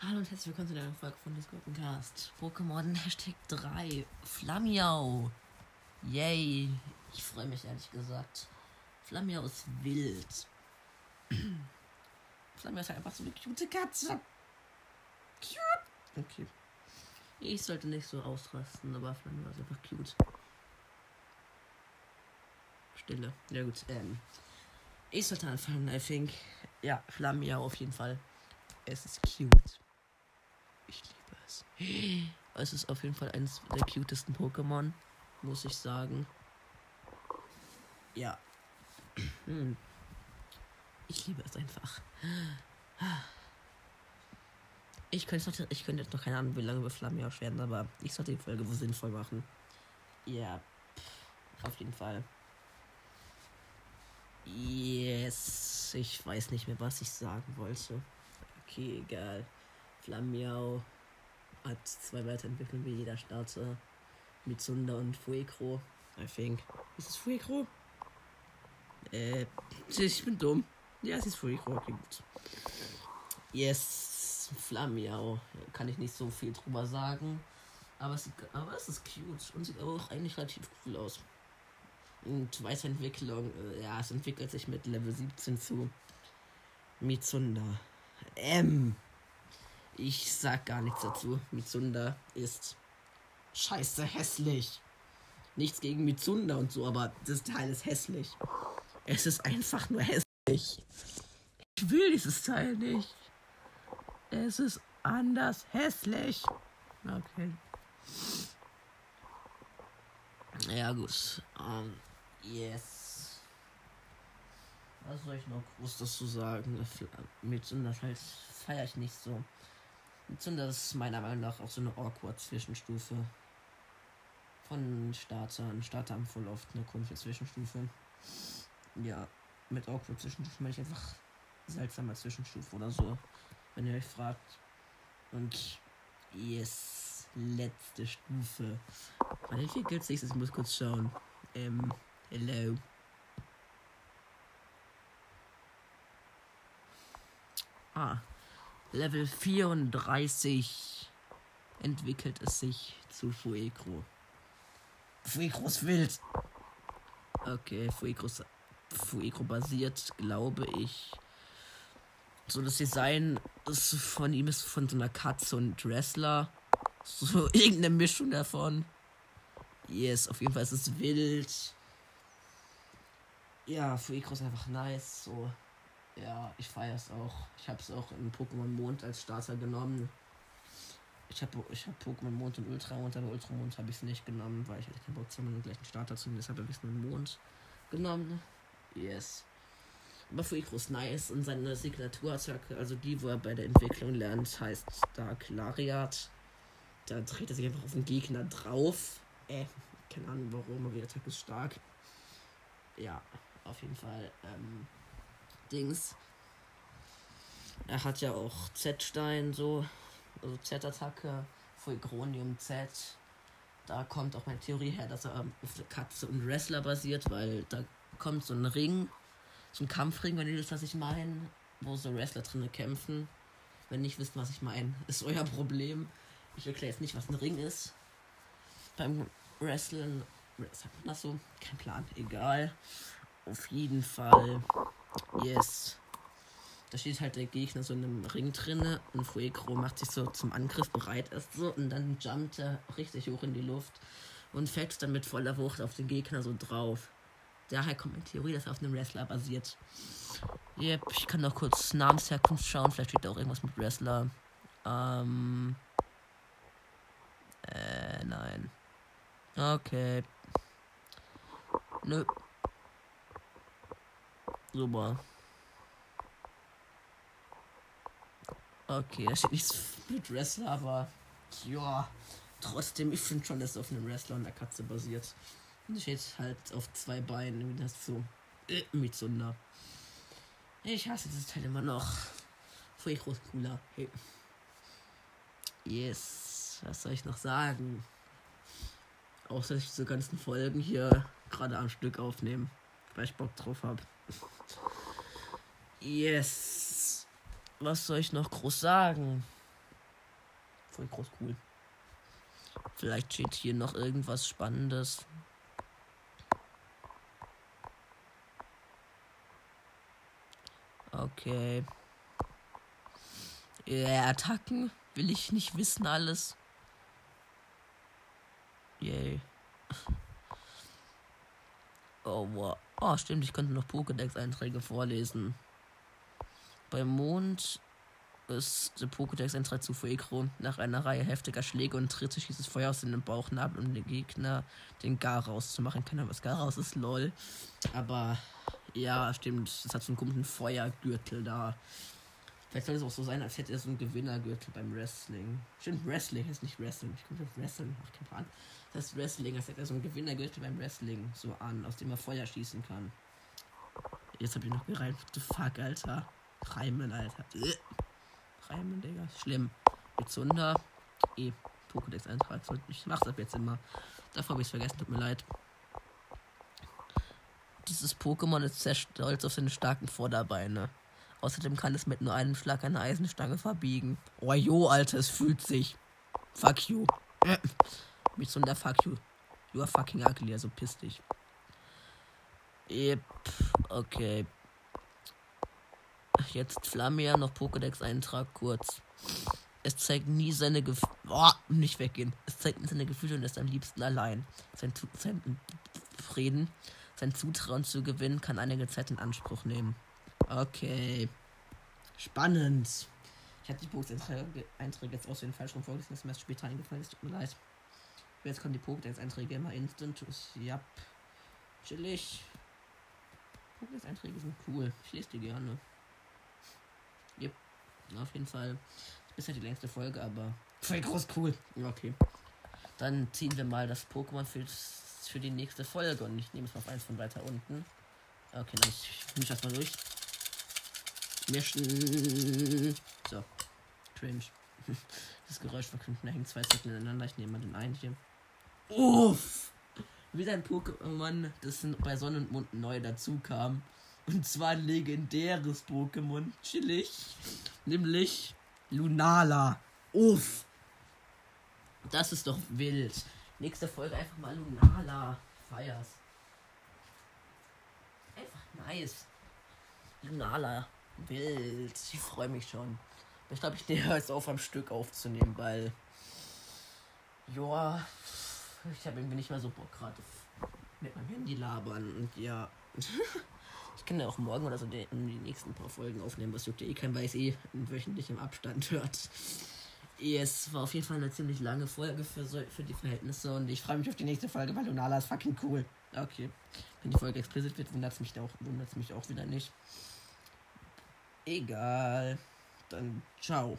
Hallo und herzlich willkommen zu der Folge von Discord-Cast. Pokémon Hashtag 3. Flamiau. Yay. Ich freue mich ehrlich gesagt. Flamiau ist wild. Flamiau ist halt einfach so eine cute Katze. Cute. Okay. Ich sollte nicht so ausrasten, aber Flamiau ist einfach cute. Stille. Ja gut. Ähm, ich sollte anfangen, I think. Ja, Flamiau auf jeden Fall. Es ist cute. Ich liebe es. Es ist auf jeden Fall eines der cutesten Pokémon, muss ich sagen. Ja. Hm. Ich liebe es einfach. Ich könnte, noch, ich könnte jetzt noch keine Ahnung, wie lange wir Flammenjausch werden, aber ich sollte die Folge wohl sinnvoll machen. Ja, auf jeden Fall. Yes, ich weiß nicht mehr, was ich sagen wollte. Okay, egal. Flammiau hat zwei Weiterentwicklungen wie jeder Starter. Mitsunda und Fuekro. I think. Ist es Fuekro? Äh, ich bin dumm. Ja, es ist Fuekro. Okay, gut. Yes, Flammiau. Kann ich nicht so viel drüber sagen. Aber es, aber es ist cute und sieht auch eigentlich relativ cool aus. Und Weiterentwicklung, äh, ja, es entwickelt sich mit Level 17 zu Mitsunda. M. Ich sag gar nichts dazu. Mitsunda ist scheiße hässlich. Nichts gegen Mitsunda und so, aber das Teil ist hässlich. Es ist einfach nur hässlich. Ich will dieses Teil nicht. Es ist anders hässlich. Okay. Ja, gut. Um, yes. Was soll ich noch groß dazu sagen? Mitsunda halt feiere ich nicht so. Mitsunda ist meiner Meinung nach auch so eine awkward Zwischenstufe. Von Starter. Ein Starter haben voll oft eine komische Zwischenstufe. Ja, mit awkward Zwischenstufe meine ich einfach seltsamer Zwischenstufe oder so. Wenn ihr euch fragt. Und yes, letzte Stufe. Wann entwickelt sich das? Ich muss kurz schauen. Ähm, hello. Ah, Level 34 entwickelt es sich zu Fuegro. Fuegro ist wild. Okay, Fuegro, Fuegro basiert, glaube ich. So das Design ist von ihm ist von so einer Katze und Wrestler. So irgendeine Mischung davon. Yes, auf jeden Fall ist es wild. Ja, Fuegro ist einfach nice. So. Ja, ich feiere es auch. Ich habe es auch in Pokémon Mond als Starter genommen. Ich habe ich hab Pokémon Mond und Ultramond, aber Ultramond habe ich es nicht genommen, weil ich hatte keinen Bock zu haben, den gleichen Starter zu nehmen. Deshalb habe ich nur Mond genommen. Yes. Aber Fuikro ist nice und seine Signaturattacke, also die, wo er bei der Entwicklung lernt, heißt Dark Lariat. Da dreht er sich einfach auf den Gegner drauf. Äh, keine Ahnung warum, aber die Attacke ist stark. Ja, auf jeden Fall. Ähm, Dings. Er hat ja auch Z-Stein, so. Also Z-Attacke, Fulcronium Z. Da kommt auch meine Theorie her, dass er auf Katze und Wrestler basiert, weil da kommt so ein Ring, so ein Kampfring, wenn ihr wisst, was ich meine, wo so Wrestler drinnen kämpfen. Wenn nicht wisst, was ich meine, ist euer Problem. Ich erkläre jetzt nicht, was ein Ring ist. Beim Wrestling, sagt man das so? Kein Plan, egal. Auf jeden Fall Yes. Da steht halt der Gegner so in einem Ring drinne und Fuegro macht sich so zum Angriff bereit erst so und dann jumpt er richtig hoch in die Luft und fällt dann mit voller Wucht auf den Gegner so drauf. Daher kommt meine Theorie, dass er auf einem Wrestler basiert. Yep, ich kann noch kurz Namensherkunft schauen, vielleicht steht da auch irgendwas mit Wrestler. Ähm. Äh, nein. Okay. Nö. Super. Okay, da steht nichts mit Wrestler, aber ja, trotzdem, ich finde schon, dass auf einem Wrestler und einer Katze basiert. Und steht halt auf zwei Beinen, wie das so äh, Mitsunda. Ich hasse dieses Teil immer noch. Voll groß cooler. Hey. Yes, was soll ich noch sagen? Außer dass ich diese ganzen Folgen hier gerade am Stück aufnehmen, weil ich Bock drauf habe. Yes. Was soll ich noch groß sagen? Voll groß cool. Vielleicht steht hier noch irgendwas Spannendes. Okay. Ja, Attacken will ich nicht wissen alles. Yay. Oh, wow. Oh, stimmt, ich könnte noch Pokédex-Einträge vorlesen. Beim Mond ist der Pokédex-Eintrag zu Fuegro. Nach einer Reihe heftiger Schläge und Tritte schießt es Feuer aus dem Bauchnabel, um den Gegner den Gar rauszumachen. Keine Ahnung, was Gar raus ist, lol. Aber ja, stimmt. Es hat so einen komischen Feuergürtel da. Vielleicht soll es auch so sein, als hätte er so einen Gewinnergürtel beim Wrestling. Stimmt, Wrestling ist nicht Wrestling. Ich komme auf Wrestling. Ach, kein Plan. Das ist Wrestling, als hätte er so einen Gewinnergürtel beim Wrestling so an, aus dem er Feuer schießen kann. Jetzt habe ich noch gereimt. What the fuck, Alter. Reimen, Alter. Reimen, Digga. Schlimm. Zunder. E. Pokédex-Eintrag. Ich mach's ab jetzt immer. Davor habe ich es vergessen, tut mir leid. Dieses Pokémon ist sehr stolz auf seine starken Vorderbeine. Außerdem kann es mit nur einem Schlag eine Eisenstange verbiegen. Oh jo, Alter, es fühlt sich. Fuck you. Mit so einer Fuck you. You are fucking ugly, also piss dich. Yep. Okay. Jetzt Flamia noch Pokédex-Eintrag kurz. Es zeigt nie seine Gefühle. Oh, nicht weggehen. Es zeigt nie seine Gefühle und ist am liebsten allein. Sein, sein Frieden sein Zutrauen zu gewinnen, kann einige Zeit in Anspruch nehmen. Okay. Spannend. Ich hatte die Pokédex-Einträge jetzt aus den falschen vorgelesen, das ist mir später eingefallen ist. Tut mir leid. Jetzt kommen die Pokédex-Einträge immer instant. Ja. Chillig. Pokédex-Einträge sind cool. Ich lese die gerne. Yep. Auf jeden Fall. Ist ja die längste Folge, aber voll groß cool. Okay. Dann ziehen wir mal das Pokémon für die nächste Folge und ich nehme es mal auf eins von weiter unten. Okay, dann ich mische das durch. Mischen. So. Cringe. Das Geräusch verknüpft, da hängen zwei Zettel ineinander. Ich nehme mal den einen hier. Uff! Wieder ein Pokémon, das bei Sonne und Mond neu dazu kam. Und zwar ein legendäres Pokémon. Chillig. Nämlich Lunala. Uff! Das ist doch wild. Nächste Folge einfach mal Lunala. Feiers. Einfach nice. Lunala. Wild. Ich freue mich schon. Ich glaube, ich nehme jetzt auf am Stück aufzunehmen, weil. Joa. Ich habe irgendwie nicht mehr so Bock gerade mit meinem Handy labern. Und ja. ich kann ja auch morgen oder so die, die nächsten paar Folgen aufnehmen, was juckt ja eh kein weiß eh in wöchentlichem Abstand hört. Es war auf jeden Fall eine ziemlich lange Folge für, so, für die Verhältnisse und ich freue mich auf die nächste Folge, weil Lunala ist fucking cool. Okay. Wenn die Folge explicit wird, wundert es mich, mich auch wieder nicht. Egal. Dann ciao.